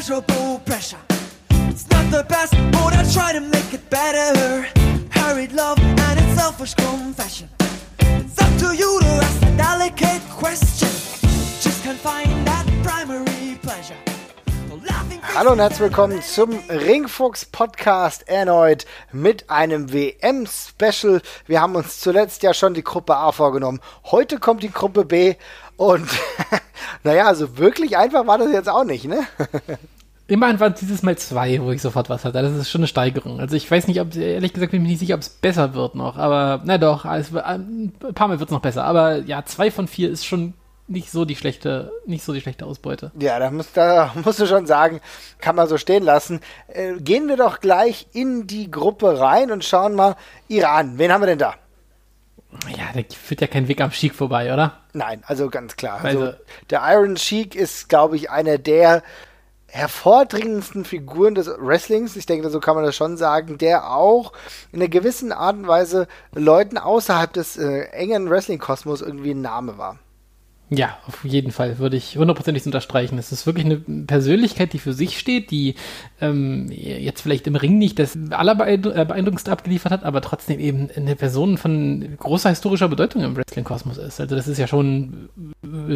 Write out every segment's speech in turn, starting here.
pleasurable pressure. It's not the best, but I try to make it better. Hurried love and its selfish confession. It's up to you to ask a delicate question. Just can't find that primary pleasure. Hallo und herzlich willkommen zum Ringfuchs Podcast erneut mit einem WM-Special. Wir haben uns zuletzt ja schon die Gruppe A vorgenommen. Heute kommt die Gruppe B und naja, also wirklich einfach war das jetzt auch nicht, ne? Immerhin waren dieses Mal zwei, wo ich sofort was hatte. Das ist schon eine Steigerung. Also ich weiß nicht, ob, ehrlich gesagt, bin ich nicht sicher, ob es besser wird noch. Aber, na doch, es, ein paar Mal wird es noch besser. Aber ja, zwei von vier ist schon nicht so die schlechte, nicht so die schlechte Ausbeute. Ja, da musst, da musst du schon sagen, kann man so stehen lassen. Äh, gehen wir doch gleich in die Gruppe rein und schauen mal Iran. Wen haben wir denn da? Ja, da führt ja kein Weg am Sheik vorbei, oder? Nein, also ganz klar. Also, also der Iron Sheik ist, glaube ich, einer der hervordringendsten Figuren des Wrestlings, ich denke, so kann man das schon sagen, der auch in einer gewissen Art und Weise Leuten außerhalb des äh, engen Wrestling-Kosmos irgendwie ein Name war. Ja, auf jeden Fall würde ich hundertprozentig unterstreichen. Es ist wirklich eine Persönlichkeit, die für sich steht, die ähm, jetzt vielleicht im Ring nicht das allerbeeindruckendste abgeliefert hat, aber trotzdem eben eine Person von großer historischer Bedeutung im Wrestling-Kosmos ist. Also das ist ja schon,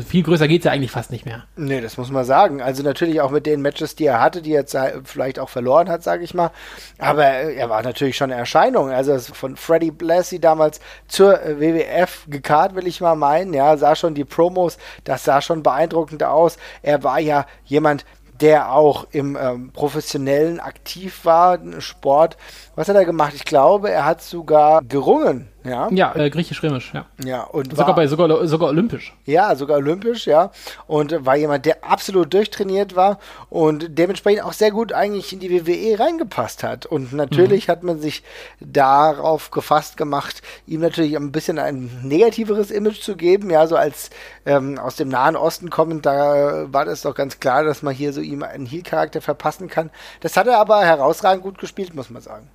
viel größer geht es ja eigentlich fast nicht mehr. Nee, das muss man sagen. Also natürlich auch mit den Matches, die er hatte, die er jetzt vielleicht auch verloren hat, sage ich mal. Aber er war natürlich schon eine Erscheinung. Also von Freddie Blassie damals zur WWF gekarrt, will ich mal meinen. Ja, sah schon die Promo Promos, das sah schon beeindruckend aus. Er war ja jemand, der auch im ähm, professionellen aktiv war, Sport. Was hat er gemacht? Ich glaube, er hat sogar gerungen ja, ja äh, griechisch-römisch, ja. Ja, und sogar war, bei sogar, sogar olympisch. Ja, sogar olympisch, ja. Und war jemand, der absolut durchtrainiert war und dementsprechend auch sehr gut eigentlich in die WWE reingepasst hat. Und natürlich mhm. hat man sich darauf gefasst gemacht, ihm natürlich ein bisschen ein negativeres Image zu geben, ja, so als ähm, aus dem Nahen Osten kommend, da war das doch ganz klar, dass man hier so ihm einen Heel-Charakter verpassen kann. Das hat er aber herausragend gut gespielt, muss man sagen.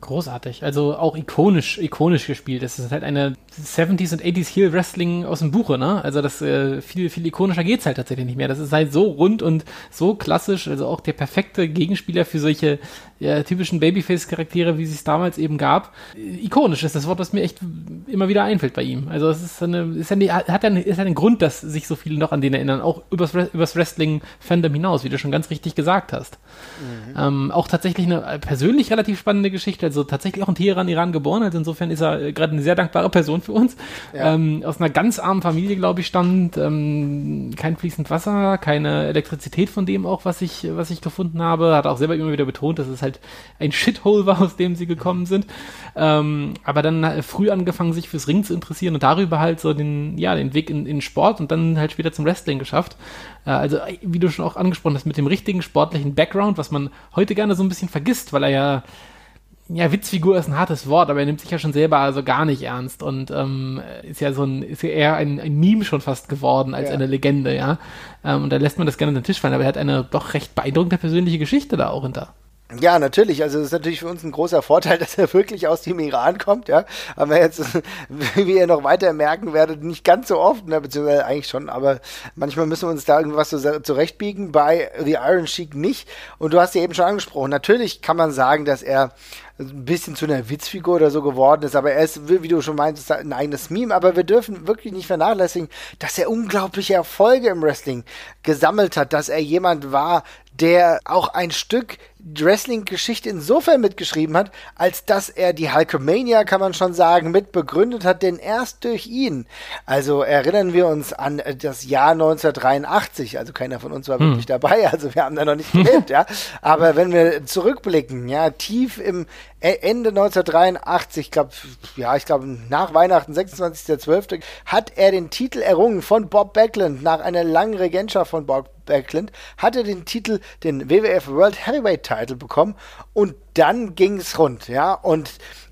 Großartig, also auch ikonisch, ikonisch gespielt. Das ist halt eine 70s und 80s Heel Wrestling aus dem Buche, ne? Also das äh, viel, viel ikonischer geht's halt tatsächlich nicht mehr. Das ist halt so rund und so klassisch, also auch der perfekte Gegenspieler für solche ja, typischen Babyface-Charaktere, wie es damals eben gab. Ikonisch ist das Wort, was mir echt immer wieder einfällt bei ihm. Also es ist eine, ist eine, hat eine, ist einen Grund, dass sich so viele noch an den erinnern, auch übers, übers Wrestling-Fandom hinaus, wie du schon ganz richtig gesagt hast. Mhm. Ähm, auch tatsächlich eine persönlich relativ spannende Geschichte, also tatsächlich auch in Teheran, Iran geboren, also insofern ist er gerade eine sehr dankbare Person für uns. Ja. Ähm, aus einer ganz armen Familie, glaube ich, stammt, ähm, kein fließend Wasser, keine Elektrizität von dem auch, was ich, was ich gefunden habe, hat auch selber immer wieder betont, dass es halt ein Shithole war, aus dem sie gekommen sind. Ähm, aber dann früh angefangen, sich fürs Ring zu interessieren und darüber halt so den, ja, den Weg in, in Sport und dann halt später zum Wrestling geschafft. Äh, also, wie du schon auch angesprochen hast, mit dem richtigen sportlichen Background, was man heute gerne so ein bisschen vergisst, weil er ja ja, Witzfigur ist ein hartes Wort, aber er nimmt sich ja schon selber also gar nicht ernst und ähm, ist ja so ein, ist ja eher ein, ein Meme schon fast geworden als ja. eine Legende, ja. Ähm, und da lässt man das gerne unter den Tisch fallen, aber er hat eine doch recht beeindruckende persönliche Geschichte da auch hinter. Ja, natürlich. Also es ist natürlich für uns ein großer Vorteil, dass er wirklich aus dem Iran kommt, ja. Aber jetzt, wie ihr noch weiter merken werdet, nicht ganz so oft, ne, beziehungsweise eigentlich schon, aber manchmal müssen wir uns da irgendwas so zurechtbiegen, bei The Iron Sheik nicht. Und du hast ja eben schon angesprochen, natürlich kann man sagen, dass er ein bisschen zu einer Witzfigur oder so geworden ist, aber er ist, wie du schon meintest, ein eigenes Meme, aber wir dürfen wirklich nicht vernachlässigen, dass er unglaubliche Erfolge im Wrestling gesammelt hat, dass er jemand war, der auch ein Stück Wrestling-Geschichte insofern mitgeschrieben hat, als dass er die Hulkamania, kann man schon sagen, mit begründet hat, denn erst durch ihn. Also erinnern wir uns an das Jahr 1983, also keiner von uns war hm. wirklich dabei, also wir haben da noch nicht gelebt, ja. Aber wenn wir zurückblicken, ja, tief im Ende 1983, ich glaube, ja, ich glaube nach Weihnachten, 26.12., hat er den Titel errungen von Bob Backlund nach einer langen Regentschaft von Bob Backlund, hat er den Titel, den WWF World Heavyweight Title bekommen und dann ging es rund, ja, und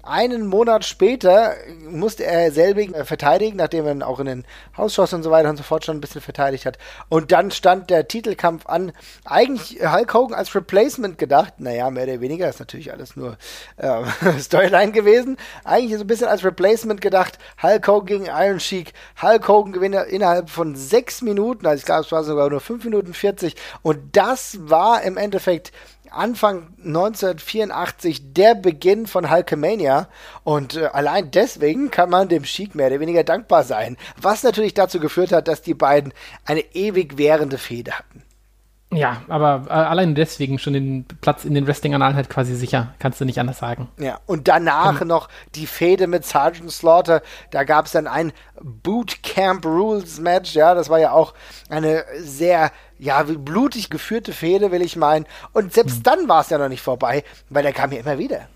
einen Monat später musste er selbigen äh, verteidigen, nachdem er auch in den Hausschuss und so weiter und so fort schon ein bisschen verteidigt hat. Und dann stand der Titelkampf an. Eigentlich Hulk Hogan als Replacement gedacht. Naja, mehr oder weniger ist natürlich alles nur äh, Storyline gewesen. Eigentlich so ein bisschen als Replacement gedacht. Hulk Hogan gegen Iron Sheik. Hulk Hogan gewinnt innerhalb von sechs Minuten. Also ich glaube, es war sogar nur fünf Minuten 40. Und das war im Endeffekt Anfang 1984 der Beginn von Hulkamania und äh, allein deswegen kann man dem Sheik mehr oder weniger dankbar sein, was natürlich dazu geführt hat, dass die beiden eine ewig währende Fehde hatten. Ja, aber äh, allein deswegen schon den Platz in den Wrestling-Annalen halt quasi sicher, kannst du nicht anders sagen. Ja, und danach Komm. noch die Fehde mit Sergeant Slaughter, da gab es dann ein Bootcamp Rules Match, ja, das war ja auch eine sehr ja, blutig geführte Fehde, will ich meinen. Und selbst mhm. dann war es ja noch nicht vorbei, weil er kam ja immer wieder.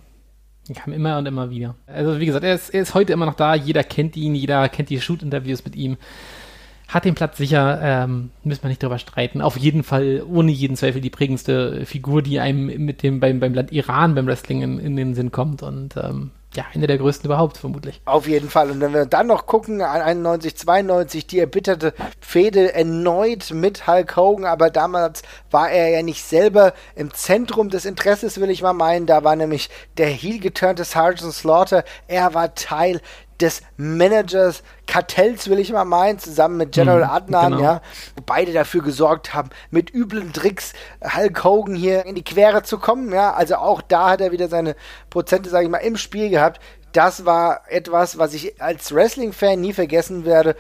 Er kam immer und immer wieder. Also wie gesagt, er ist, er ist heute immer noch da, jeder kennt ihn, jeder kennt die Shoot-Interviews mit ihm. Hat den Platz sicher, ähm, müssen wir nicht drüber streiten. Auf jeden Fall, ohne jeden Zweifel, die prägendste Figur, die einem mit dem beim, beim Land Iran beim Wrestling in, in den Sinn kommt. Und ähm, ja, eine der größten überhaupt, vermutlich. Auf jeden Fall. Und wenn wir dann noch gucken, an 91, 92, die erbitterte Fehde erneut mit Hulk Hogan, aber damals war er ja nicht selber im Zentrum des Interesses, will ich mal meinen. Da war nämlich der heel geturnte Sergeant Slaughter. Er war Teil des Managers Kartells, will ich mal meinen, zusammen mit General mhm, Adnan, genau. ja, wo beide dafür gesorgt haben, mit üblen Tricks Hulk Hogan hier in die Quere zu kommen, ja, also auch da hat er wieder seine Prozente, sage ich mal, im Spiel gehabt. Das war etwas, was ich als Wrestling-Fan nie vergessen werde.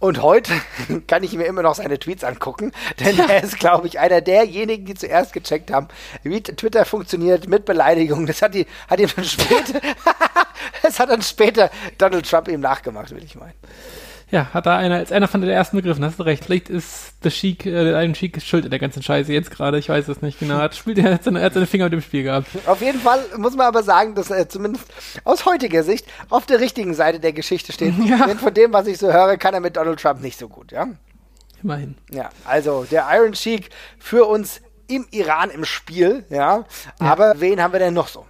Und heute kann ich mir immer noch seine Tweets angucken, denn er ist, glaube ich, einer derjenigen, die zuerst gecheckt haben, wie Twitter funktioniert mit Beleidigungen. Das hat, die, hat ihm dann später, das hat dann später Donald Trump ihm nachgemacht, will ich meinen. Ja, hat da einer als einer von den ersten begriffen, hast du recht. Vielleicht ist der Sheik, äh, der Iron Sheik schuld in der ganzen Scheiße jetzt gerade, ich weiß es nicht genau. Hat, spielt, er, hat seine, er hat seine Finger mit dem Spiel gehabt. Auf jeden Fall muss man aber sagen, dass er zumindest aus heutiger Sicht auf der richtigen Seite der Geschichte steht. Ja. Denn von dem, was ich so höre, kann er mit Donald Trump nicht so gut, ja? Immerhin. Ja, also der Iron Sheik für uns im Iran im Spiel, ja. Aber ja. wen haben wir denn noch so?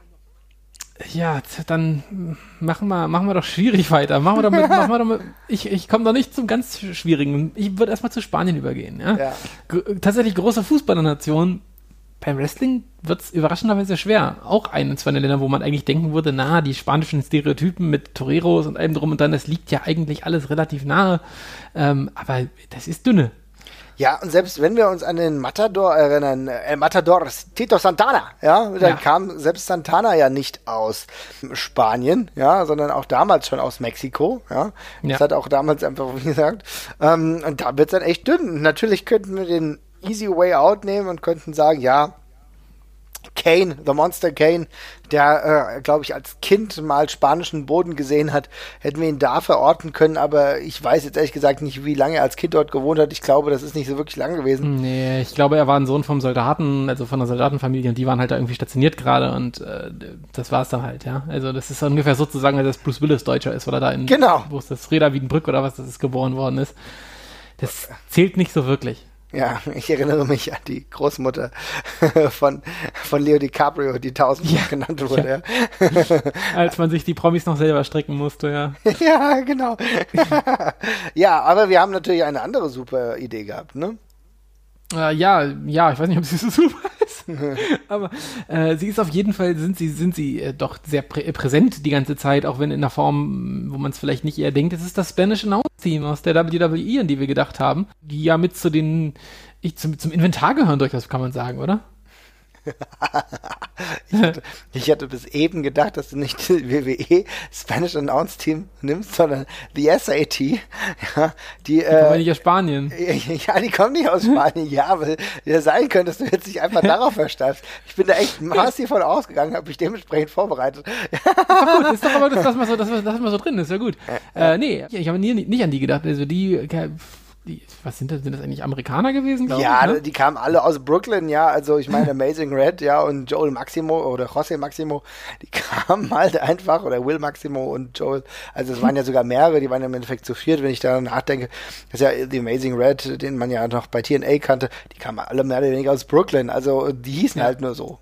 Ja, dann machen wir, machen wir doch schwierig weiter. Machen wir doch mit, machen wir doch mit, ich, ich komme doch nicht zum ganz Schwierigen. Ich würde erstmal zu Spanien übergehen. Ja? ja. Tatsächlich große Fußballernation. Beim Wrestling wird es überraschenderweise schwer. Auch eines von den Ländern, wo man eigentlich denken würde, na, die spanischen Stereotypen mit Toreros und allem drum und dann, das liegt ja eigentlich alles relativ nahe. Ähm, aber das ist dünne. Ja, und selbst wenn wir uns an den Matador erinnern, äh, Matador Tito Santana, ja, dann ja. kam selbst Santana ja nicht aus Spanien, ja, sondern auch damals schon aus Mexiko, ja. Das ja. hat auch damals einfach, wie gesagt, ähm, und da wird es dann echt dünn. Natürlich könnten wir den Easy Way Out nehmen und könnten sagen, ja, Kane, The Monster Kane, der, äh, glaube ich, als Kind mal spanischen Boden gesehen hat, hätten wir ihn da verorten können, aber ich weiß jetzt ehrlich gesagt nicht, wie lange er als Kind dort gewohnt hat. Ich glaube, das ist nicht so wirklich lang gewesen. Nee, ich glaube, er war ein Sohn vom Soldaten, also von einer Soldatenfamilie und die waren halt da irgendwie stationiert gerade und äh, das war es dann halt, ja. Also das ist ungefähr sozusagen, als Bruce Willis Deutscher ist, weil er da in, genau. wo ist das, Reda Wiedenbrück oder was das ist, geboren worden ist. Das zählt nicht so wirklich. Ja, ich erinnere mich an die Großmutter von, von Leo DiCaprio, die tausendmal ja, genannt wurde. Ja. Als man sich die Promis noch selber strecken musste, ja. ja, genau. ja, aber wir haben natürlich eine andere super Idee gehabt, ne? Äh, ja, ja, ich weiß nicht, ob sie so super ist. aber äh, sie ist auf jeden Fall, sind sie, sind sie äh, doch sehr prä präsent die ganze Zeit, auch wenn in einer Form, wo man es vielleicht nicht eher denkt. Es ist das Spanish Announce Team aus der WWE, an die wir gedacht haben, die ja mit zu den, ich, zum, zum Inventar gehören durchaus, kann man sagen, oder? Ich, hatte, ich, hatte, bis eben gedacht, dass du nicht die WWE Spanish Announce Team nimmst, sondern die SAT. Ja, die, die äh, kommen nicht aus Spanien. Ja, die kommen nicht aus Spanien, ja, weil ja sein könnte, dass du jetzt nicht einfach darauf versteift. Ich bin da echt massiv von ausgegangen, habe mich dementsprechend vorbereitet. ist doch gut, ist doch aber, das, das, mal so, das, das mal so drin ist, ja gut. Äh, nee, ich habe nie, nicht an die gedacht. Also die die, was sind das, sind das eigentlich Amerikaner gewesen, ja, ich? Ne? die kamen alle aus Brooklyn, ja, also ich meine Amazing Red, ja, und Joel Maximo oder José Maximo, die kamen halt einfach, oder Will Maximo und Joel, also es waren ja sogar mehrere, die waren im Endeffekt zu viert, wenn ich da nachdenke, das ist ja The Amazing Red, den man ja noch bei TNA kannte, die kamen alle mehr oder weniger aus Brooklyn, also die hießen ja. halt nur so.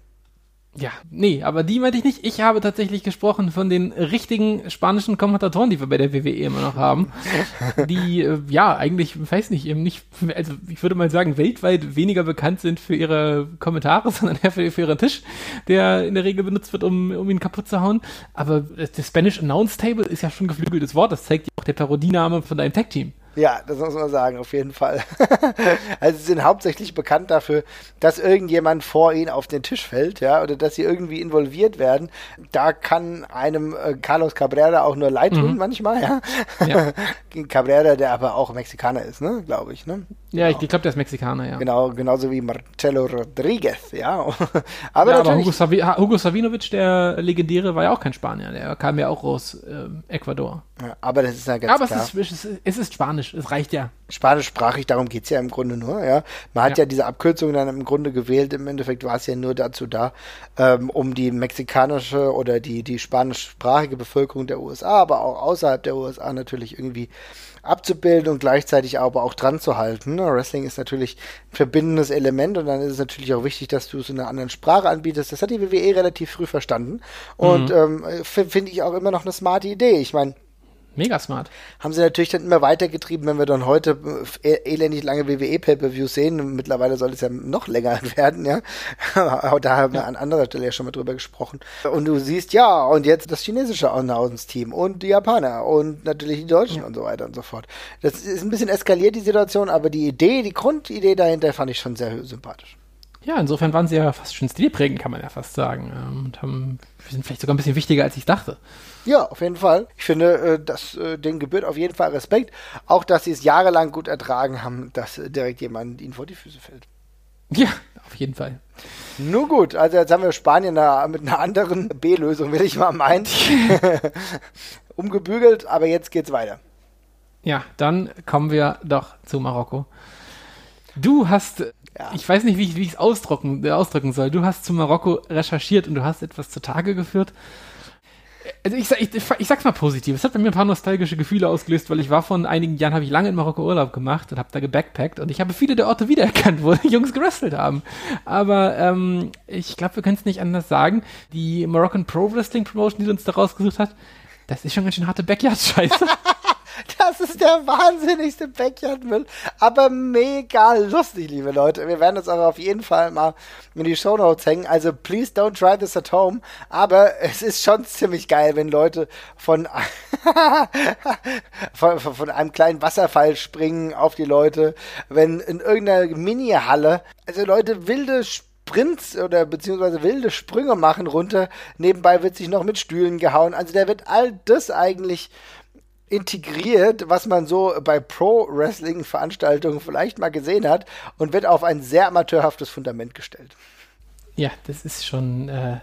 Ja, nee, aber die meinte ich nicht. Ich habe tatsächlich gesprochen von den richtigen spanischen Kommentatoren, die wir bei der WWE immer noch haben. die, äh, ja, eigentlich, weiß nicht, eben nicht, also ich würde mal sagen, weltweit weniger bekannt sind für ihre Kommentare, sondern eher für, für ihren Tisch, der in der Regel benutzt wird, um, um ihn kaputt zu hauen. Aber das Spanish Announce Table ist ja schon ein geflügeltes Wort. Das zeigt ja auch der Parodiename von deinem Tag-Team. Ja, das muss man sagen, auf jeden Fall. also sie sind hauptsächlich bekannt dafür, dass irgendjemand vor ihnen auf den Tisch fällt, ja, oder dass sie irgendwie involviert werden. Da kann einem äh, Carlos Cabrera auch nur leid tun mhm. manchmal, ja. ja. Cabrera, der aber auch Mexikaner ist, ne, glaube ich, ne? Ja, genau. ich glaube, der ist Mexikaner, ja. Genau, genauso wie Marcelo Rodriguez, ja. aber, ja, aber Hugo, Savi Hugo Savinovic, der legendäre, war ja auch kein Spanier, der kam ja auch aus äh, Ecuador. Ja, aber das ist ja ganz aber klar. Aber es ist, es ist Spanisch, es reicht ja. Spanischsprachig, darum geht es ja im Grunde nur, ja. Man hat ja. ja. diese Abkürzung dann im Grunde gewählt, im Endeffekt war es ja nur dazu da, ähm, um die mexikanische oder die, die spanischsprachige Bevölkerung der USA, aber auch außerhalb der USA natürlich irgendwie abzubilden und gleichzeitig aber auch dran zu halten. Ne? Wrestling ist natürlich ein verbindendes Element und dann ist es natürlich auch wichtig, dass du es in einer anderen Sprache anbietest. Das hat die WWE relativ früh verstanden und mhm. ähm, finde ich auch immer noch eine smarte Idee. Ich meine, Mega smart. Haben sie natürlich dann immer weitergetrieben, wenn wir dann heute äh, elendig lange WWE Pay-Per-Views sehen. Mittlerweile soll es ja noch länger werden, ja. da haben wir ja. an anderer Stelle ja schon mal drüber gesprochen. Und du siehst, ja, und jetzt das chinesische Auenhausens-Team und die Japaner und natürlich die Deutschen ja. und so weiter und so fort. Das ist ein bisschen eskaliert, die Situation, aber die Idee, die Grundidee dahinter fand ich schon sehr sympathisch. Ja, insofern waren sie ja fast schon stilprägend, kann man ja fast sagen. Ähm, und haben, sind vielleicht sogar ein bisschen wichtiger, als ich dachte. Ja, auf jeden Fall. Ich finde, äh, dass äh, den gebührt auf jeden Fall Respekt. Auch, dass sie es jahrelang gut ertragen haben, dass äh, direkt jemand ihnen vor die Füße fällt. Ja, auf jeden Fall. Nun gut, also jetzt haben wir Spanien mit einer anderen B-Lösung, will ich mal meinen, umgebügelt, aber jetzt geht's weiter. Ja, dann kommen wir doch zu Marokko. Du hast, ja. ich weiß nicht, wie ich es ausdrücken, ausdrücken soll, du hast zu Marokko recherchiert und du hast etwas zutage geführt, also ich, ich, ich, sag's mal positiv. Es hat bei mir ein paar nostalgische Gefühle ausgelöst, weil ich war vor einigen Jahren, habe ich lange in Marokko Urlaub gemacht und habe da gebackpackt und ich habe viele der Orte wiedererkannt, wo die Jungs gewrestelt haben. Aber ähm, ich glaube, wir können es nicht anders sagen. Die Moroccan Pro Wrestling Promotion, die du uns da rausgesucht hat, das ist schon ganz schön harte Backyard-Scheiße. Das ist der wahnsinnigste Backyard-Müll. Aber mega lustig, liebe Leute. Wir werden uns auch auf jeden Fall mal in die Show Notes hängen. Also, please don't try this at home. Aber es ist schon ziemlich geil, wenn Leute von, von, von einem kleinen Wasserfall springen auf die Leute. Wenn in irgendeiner Mini-Halle, also Leute wilde Sprints oder beziehungsweise wilde Sprünge machen runter. Nebenbei wird sich noch mit Stühlen gehauen. Also der wird all das eigentlich integriert, was man so bei Pro-Wrestling-Veranstaltungen vielleicht mal gesehen hat und wird auf ein sehr amateurhaftes Fundament gestellt. Ja, das ist schon äh,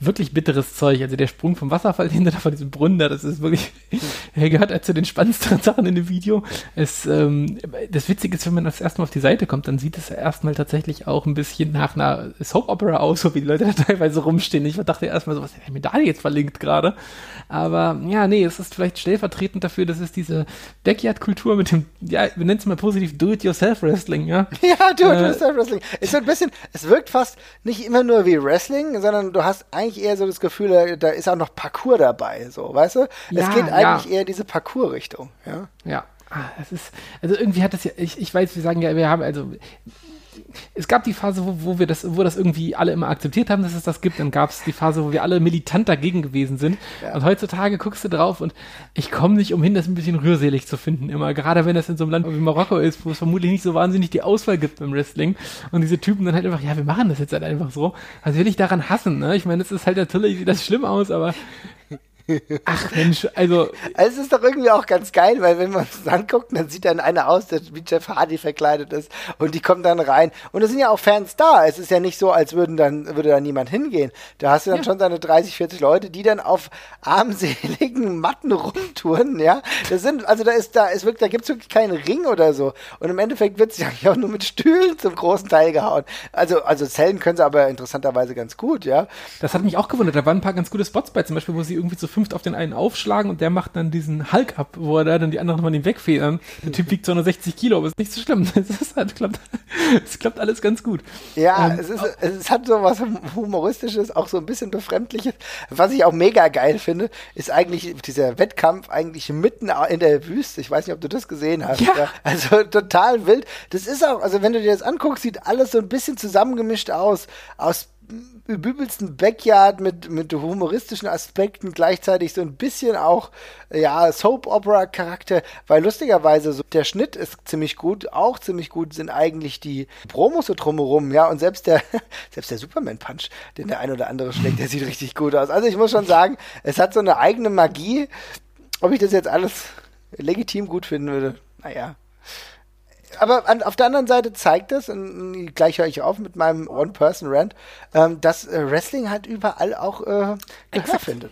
wirklich bitteres Zeug. Also der Sprung vom Wasserfall hinter von diesem Brunnen da, das ist wirklich, er gehört zu den spannendsten Sachen in dem Video. Es, ähm, das Witzige ist, wenn man das erstmal auf die Seite kommt, dann sieht es erstmal tatsächlich auch ein bisschen nach einer Soap Opera aus, so wie die Leute da teilweise rumstehen. Ich dachte erstmal so, was hat mir da jetzt verlinkt gerade? Aber ja, nee, es ist vielleicht stellvertretend dafür, dass es diese Backyard-Kultur mit dem, ja, wir nennen es mal positiv Do-it-yourself-Wrestling, ja? Ja, Do-it-yourself-Wrestling. Äh, es wird ein bisschen, es wirkt fast nicht immer nur wie Wrestling, sondern du hast eigentlich eigentlich eher so das Gefühl, da ist auch noch Parcours dabei, so, weißt du? Ja, es geht eigentlich ja. eher diese Parcours-Richtung, ja. Ja. Ah, es ist, also irgendwie hat das ja, ich, ich weiß, wir sagen ja, wir haben, also es gab die Phase, wo, wo wir das, wo das irgendwie alle immer akzeptiert haben, dass es das gibt. Dann gab es die Phase, wo wir alle militant dagegen gewesen sind. Ja. Und heutzutage guckst du drauf und ich komme nicht umhin, das ein bisschen rührselig zu finden. Immer, gerade wenn das in so einem Land wie Marokko ist, wo es vermutlich nicht so wahnsinnig die Auswahl gibt im Wrestling. Und diese Typen dann halt einfach, ja, wir machen das jetzt halt einfach so. Was will ich daran hassen? Ne? Ich meine, es ist halt natürlich, sieht das schlimm aus, aber Ach Mensch, also. Es ist doch irgendwie auch ganz geil, weil wenn man es anguckt, dann sieht dann einer aus, der wie Jeff Hardy verkleidet ist und die kommen dann rein. Und es sind ja auch Fans da. Es ist ja nicht so, als würden dann, würde da niemand hingehen. Da hast du dann ja. schon seine 30, 40 Leute, die dann auf armseligen Matten rumtouren, ja. Das sind, also da ist, da ist wirklich, da gibt es wirklich keinen Ring oder so. Und im Endeffekt wird es ja auch nur mit Stühlen zum großen Teil gehauen. Also, also Zellen können sie aber interessanterweise ganz gut, ja. Das hat mich auch gewundert. Da waren ein paar ganz gute Spots bei, zum Beispiel, wo sie irgendwie zu fünft auf den einen aufschlagen und der macht dann diesen Hulk ab, wo er da dann die anderen von ihm wegfedern. Der Typ wiegt 260 Kilo, aber ist nicht so schlimm. Es halt, klappt, klappt alles ganz gut. Ja, ähm, es, ist, es hat so was Humoristisches, auch so ein bisschen Befremdliches. Was ich auch mega geil finde, ist eigentlich dieser Wettkampf eigentlich mitten in der Wüste. Ich weiß nicht, ob du das gesehen hast. Ja. ja. Also total wild. Das ist auch, also wenn du dir das anguckst, sieht alles so ein bisschen zusammengemischt aus. Aus übelsten Backyard mit, mit humoristischen Aspekten, gleichzeitig so ein bisschen auch, ja, Soap-Opera-Charakter, weil lustigerweise so der Schnitt ist ziemlich gut, auch ziemlich gut sind eigentlich die Promos so drumherum, ja, und selbst der, selbst der Superman-Punch, den der ein oder andere schlägt, der sieht richtig gut aus. Also ich muss schon sagen, es hat so eine eigene Magie. Ob ich das jetzt alles legitim gut finden würde, naja, aber an, auf der anderen Seite zeigt das, und gleich höre ich auf mit meinem One-Person-Rant, ähm, dass äh, Wrestling halt überall auch äh, Gehör findet.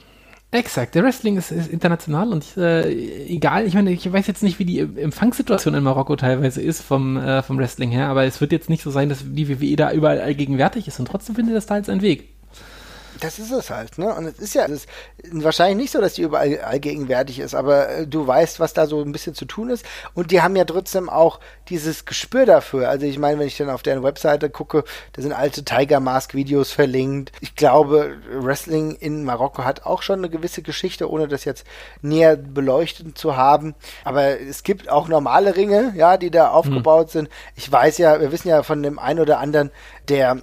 Exakt, der Wrestling ist, ist international und äh, egal, ich meine, ich weiß jetzt nicht, wie die Empfangssituation in Marokko teilweise ist vom, äh, vom Wrestling her, aber es wird jetzt nicht so sein, dass die WWE da überall allgegenwärtig ist und trotzdem findet das da jetzt einen Weg. Das ist es halt, ne? Und es ist ja es ist wahrscheinlich nicht so, dass die überall allgegenwärtig ist, aber äh, du weißt, was da so ein bisschen zu tun ist. Und die haben ja trotzdem auch dieses Gespür dafür. Also ich meine, wenn ich dann auf deren Webseite gucke, da sind alte Tiger Mask Videos verlinkt. Ich glaube, Wrestling in Marokko hat auch schon eine gewisse Geschichte, ohne das jetzt näher beleuchtet zu haben. Aber es gibt auch normale Ringe, ja, die da aufgebaut mhm. sind. Ich weiß ja, wir wissen ja von dem einen oder anderen, der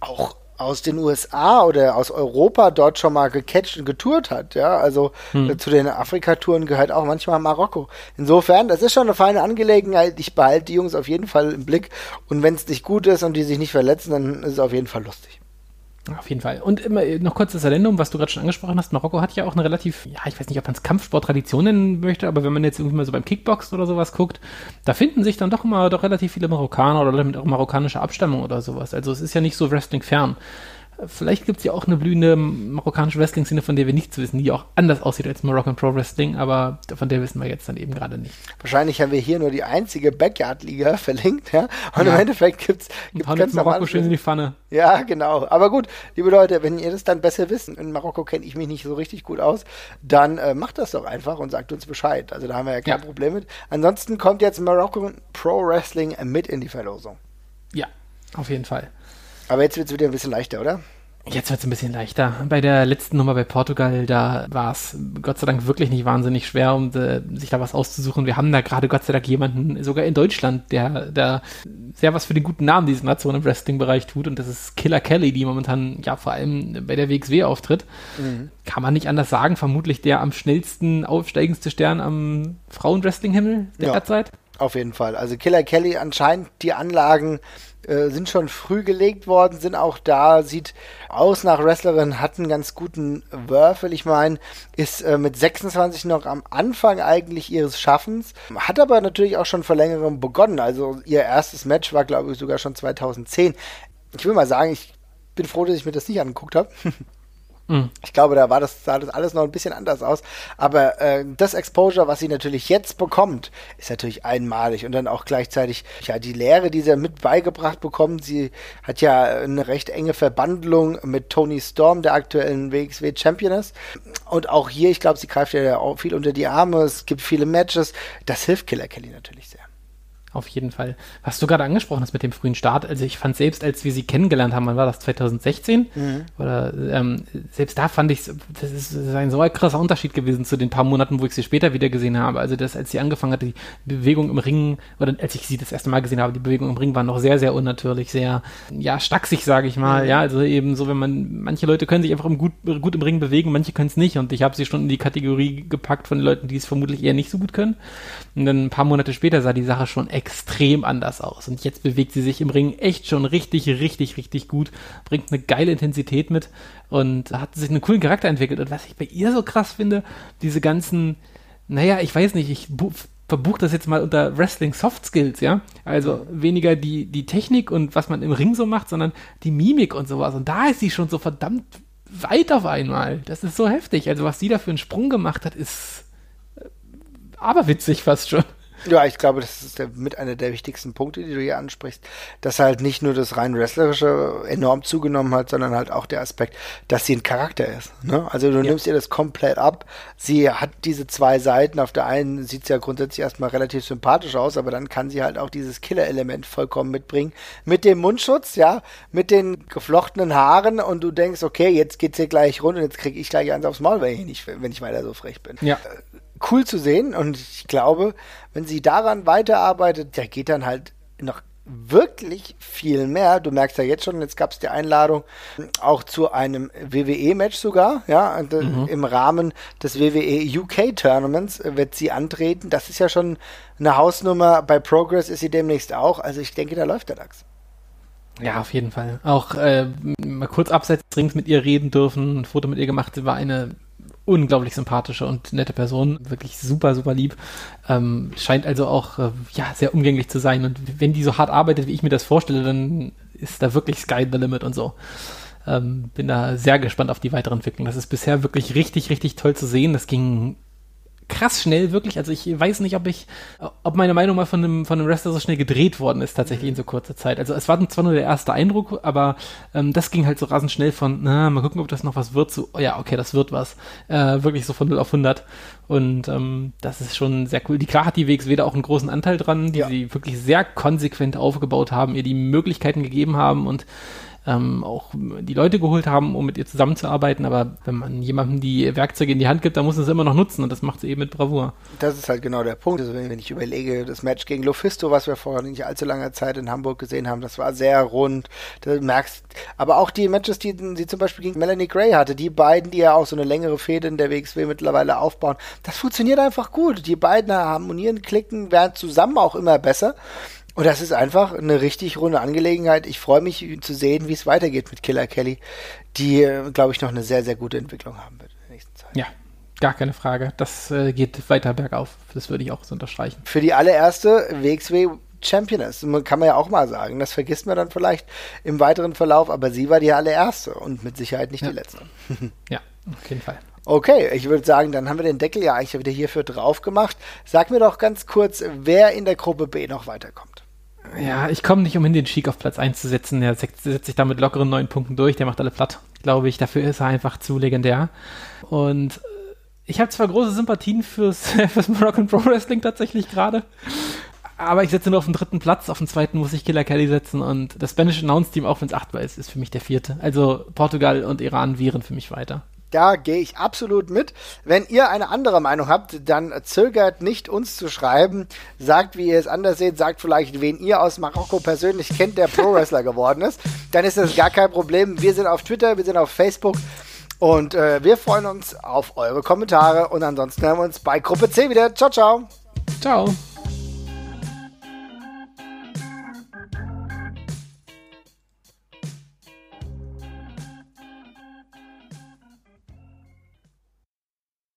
auch aus den USA oder aus Europa dort schon mal gecatcht und getourt hat. Ja, also hm. äh, zu den Afrika-Touren gehört auch manchmal Marokko. Insofern, das ist schon eine feine Angelegenheit. Ich behalte die Jungs auf jeden Fall im Blick. Und wenn es nicht gut ist und die sich nicht verletzen, dann ist es auf jeden Fall lustig. Auf jeden Fall. Und immer noch kurz das Addendum, was du gerade schon angesprochen hast. Marokko hat ja auch eine relativ, ja, ich weiß nicht, ob man es Kampfsporttradition nennen möchte, aber wenn man jetzt irgendwie mal so beim Kickboxen oder sowas guckt, da finden sich dann doch immer doch relativ viele Marokkaner oder mit auch marokkanischer Abstammung oder sowas. Also es ist ja nicht so Wrestling fern. Vielleicht gibt es ja auch eine blühende marokkanische Wrestling-Szene, von der wir nichts wissen, die auch anders aussieht als Moroccan Pro Wrestling, aber von der wissen wir jetzt dann eben gerade nicht. Wahrscheinlich haben wir hier nur die einzige Backyard-Liga verlinkt, ja. Und ja. im Endeffekt gibt es ganz Marokko schön in die Pfanne. Ja, genau. Aber gut, liebe Leute, wenn ihr das dann besser wisst, in Marokko kenne ich mich nicht so richtig gut aus, dann äh, macht das doch einfach und sagt uns Bescheid. Also da haben wir ja kein ja. Problem mit. Ansonsten kommt jetzt Moroccan Pro Wrestling mit in die Verlosung. Ja, auf jeden Fall. Aber jetzt wird es wieder ein bisschen leichter, oder? Jetzt wird es ein bisschen leichter. Bei der letzten Nummer bei Portugal, da war es Gott sei Dank wirklich nicht wahnsinnig schwer, um äh, sich da was auszusuchen. Wir haben da gerade Gott sei Dank jemanden, sogar in Deutschland, der da sehr was für den guten Namen dieser Nation im Wrestling-Bereich tut. Und das ist Killer Kelly, die momentan ja vor allem bei der WXW auftritt. Mhm. Kann man nicht anders sagen. Vermutlich der am schnellsten aufsteigendste Stern am Frauenwrestling-Himmel der ja, derzeit. Auf jeden Fall. Also Killer Kelly anscheinend die Anlagen äh, sind schon früh gelegt worden, sind auch da, sieht aus nach Wrestlerin, hat einen ganz guten Würfel. Ich meine, ist äh, mit 26 noch am Anfang eigentlich ihres Schaffens, hat aber natürlich auch schon vor längerem begonnen. Also ihr erstes Match war, glaube ich, sogar schon 2010. Ich will mal sagen, ich bin froh, dass ich mir das nicht angeguckt habe. Mhm. Ich glaube, da war das, sah das alles noch ein bisschen anders aus. Aber äh, das Exposure, was sie natürlich jetzt bekommt, ist natürlich einmalig. Und dann auch gleichzeitig ja die Lehre, die sie mit beigebracht bekommt. Sie hat ja eine recht enge Verbandlung mit Tony Storm, der aktuellen WXW Champion ist. Und auch hier, ich glaube, sie greift ja auch viel unter die Arme. Es gibt viele Matches. Das hilft Killer Kelly natürlich sehr. Auf jeden Fall. Was du gerade angesprochen hast mit dem frühen Start, also ich fand selbst, als wir sie kennengelernt haben, wann war das, 2016? Mhm. Oder ähm, selbst da fand ich, das ist ein so ein krasser Unterschied gewesen zu den paar Monaten, wo ich sie später wieder gesehen habe. Also das, als sie angefangen hatte, die Bewegung im Ring, oder als ich sie das erste Mal gesehen habe, die Bewegung im Ring war noch sehr, sehr unnatürlich, sehr, ja, stacksig, sage ich mal. Mhm. Ja, also eben so, wenn man, manche Leute können sich einfach im gut, gut im Ring bewegen, manche können es nicht. Und ich habe sie schon in die Kategorie gepackt von Leuten, die es vermutlich eher nicht so gut können. Und dann ein paar Monate später sah die Sache schon extrem anders aus. Und jetzt bewegt sie sich im Ring echt schon richtig, richtig, richtig gut, bringt eine geile Intensität mit und hat sich einen coolen Charakter entwickelt. Und was ich bei ihr so krass finde, diese ganzen, naja, ich weiß nicht, ich verbuche das jetzt mal unter Wrestling Soft Skills, ja. Also weniger die, die Technik und was man im Ring so macht, sondern die Mimik und sowas. Und da ist sie schon so verdammt weit auf einmal. Das ist so heftig. Also was sie da für einen Sprung gemacht hat, ist aber witzig fast schon. Ja, ich glaube, das ist der, mit einer der wichtigsten Punkte, die du hier ansprichst, dass halt nicht nur das rein wrestlerische enorm zugenommen hat, sondern halt auch der Aspekt, dass sie ein Charakter ist. Ne? Also du ja. nimmst ihr das komplett ab. Sie hat diese zwei Seiten. Auf der einen sieht sie ja grundsätzlich erstmal relativ sympathisch aus, aber dann kann sie halt auch dieses Killer-Element vollkommen mitbringen. Mit dem Mundschutz, ja, mit den geflochtenen Haaren und du denkst, okay, jetzt geht's hier gleich rund und jetzt krieg ich gleich eins aufs Maul, wenn ich nicht, wenn ich weiter so frech bin. Ja. Äh, cool zu sehen und ich glaube, wenn sie daran weiterarbeitet, der geht dann halt noch wirklich viel mehr. Du merkst ja jetzt schon, jetzt gab es die Einladung auch zu einem WWE-Match sogar, ja, mhm. im Rahmen des WWE UK Tournaments wird sie antreten. Das ist ja schon eine Hausnummer. Bei Progress ist sie demnächst auch. Also ich denke, da läuft der DAX. Ja, auf jeden Fall. Auch äh, mal kurz abseits Rings mit ihr reden dürfen, ein Foto mit ihr gemacht, sie war eine unglaublich sympathische und nette Person, wirklich super, super lieb. Ähm, scheint also auch äh, ja, sehr umgänglich zu sein. Und wenn die so hart arbeitet, wie ich mir das vorstelle, dann ist da wirklich Sky the Limit und so. Ähm, bin da sehr gespannt auf die weitere Entwicklung. Das ist bisher wirklich richtig, richtig toll zu sehen. Das ging krass schnell, wirklich. Also ich weiß nicht, ob ich, ob meine Meinung mal von einem, von einem Wrestler so schnell gedreht worden ist, tatsächlich in so kurzer Zeit. Also es war zwar nur der erste Eindruck, aber ähm, das ging halt so rasend schnell von, na, mal gucken, ob das noch was wird, so, oh ja, okay, das wird was. Äh, wirklich so von 0 auf 100. Und ähm, das ist schon sehr cool. Die klar hat die WXW da auch einen großen Anteil dran, die ja. sie wirklich sehr konsequent aufgebaut haben, ihr die Möglichkeiten gegeben haben und ähm, auch die Leute geholt haben, um mit ihr zusammenzuarbeiten. Aber wenn man jemandem die Werkzeuge in die Hand gibt, dann muss es immer noch nutzen und das macht sie eben mit Bravour. Das ist halt genau der Punkt. Also wenn, ich überlege, das Match gegen Lufisto, was wir vor nicht allzu langer Zeit in Hamburg gesehen haben, das war sehr rund. Du merkst, aber auch die Matches, die sie zum Beispiel gegen Melanie Gray hatte, die beiden, die ja auch so eine längere Fehde in der WXW mittlerweile aufbauen, das funktioniert einfach gut. Die beiden harmonieren, klicken, werden zusammen auch immer besser. Und das ist einfach eine richtig runde Angelegenheit. Ich freue mich zu sehen, wie es weitergeht mit Killer Kelly, die, glaube ich, noch eine sehr, sehr gute Entwicklung haben wird in der nächsten Zeit. Ja, gar keine Frage. Das äh, geht weiter bergauf. Das würde ich auch so unterstreichen. Für die allererste WXW Championess, kann man ja auch mal sagen. Das vergisst man dann vielleicht im weiteren Verlauf, aber sie war die allererste und mit Sicherheit nicht ja. die letzte. ja, auf jeden Fall. Okay, ich würde sagen, dann haben wir den Deckel ja eigentlich wieder hierfür drauf gemacht. Sag mir doch ganz kurz, wer in der Gruppe B noch weiterkommt. Ja, ich komme nicht umhin, den Sheik auf Platz 1 zu setzen. Der setzt, setzt sich da mit lockeren neun Punkten durch. Der macht alle platt, glaube ich. Dafür ist er einfach zu legendär. Und äh, ich habe zwar große Sympathien fürs, fürs Moroccan Pro Wrestling tatsächlich gerade. Aber ich setze nur auf den dritten Platz, auf den zweiten muss ich Killer Kelly setzen und das Spanish Announce Team, auch wenn es achtbar ist, ist für mich der vierte. Also Portugal und Iran wären für mich weiter. Da gehe ich absolut mit. Wenn ihr eine andere Meinung habt, dann zögert nicht uns zu schreiben. Sagt, wie ihr es anders seht. Sagt vielleicht, wen ihr aus Marokko persönlich kennt, der Pro-Wrestler geworden ist. Dann ist das gar kein Problem. Wir sind auf Twitter, wir sind auf Facebook. Und äh, wir freuen uns auf eure Kommentare. Und ansonsten hören wir uns bei Gruppe C wieder. Ciao, ciao. Ciao.